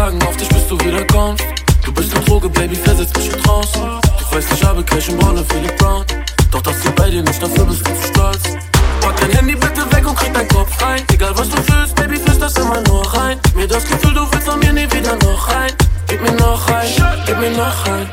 tragen auf dich, bis du wieder kommst. Du bist eine Droge, Baby, versetz mich in Trance. Du weißt, ich habe Cash und Baller, Philip Brown. Doch das geht bei dir nicht, dafür bist du zu stolz. Pack dein Handy bitte weg und krieg dein Kopf rein. Egal was du fühlst, Baby, das immer nur rein. Mir das Gefühl, du willst von mir nie wieder noch rein. Gib mir noch rein, gib mir noch rein.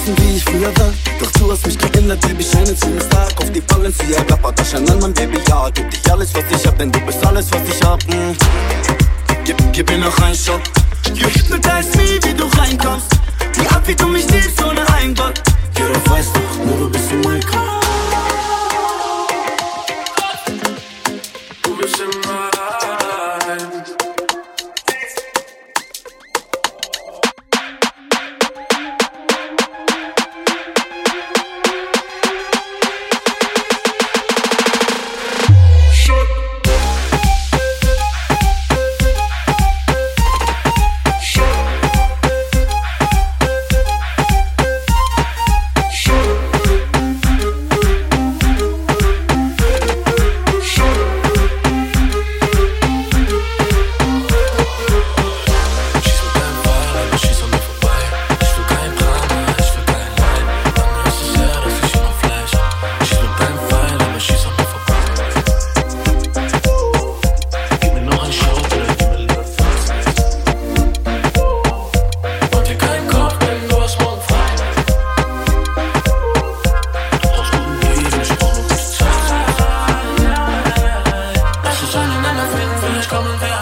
Wissen, wie ich früher war. Doch du hast mich geändert, Baby, scheine zu mir stark. Auf die Balenciaga, Pataschen an mein Baby, ja. Gib dich alles, was ich hab, denn du bist alles, was ich hab. Mm. Gib, gib mir noch ein Shot. You hypnotize me, wie du reinkommst. Die Art, wie du mich liebst, ohne ein Wort. Jeder weiß doch, nur du bist in mein Kopf. Du bist in Finish coming down.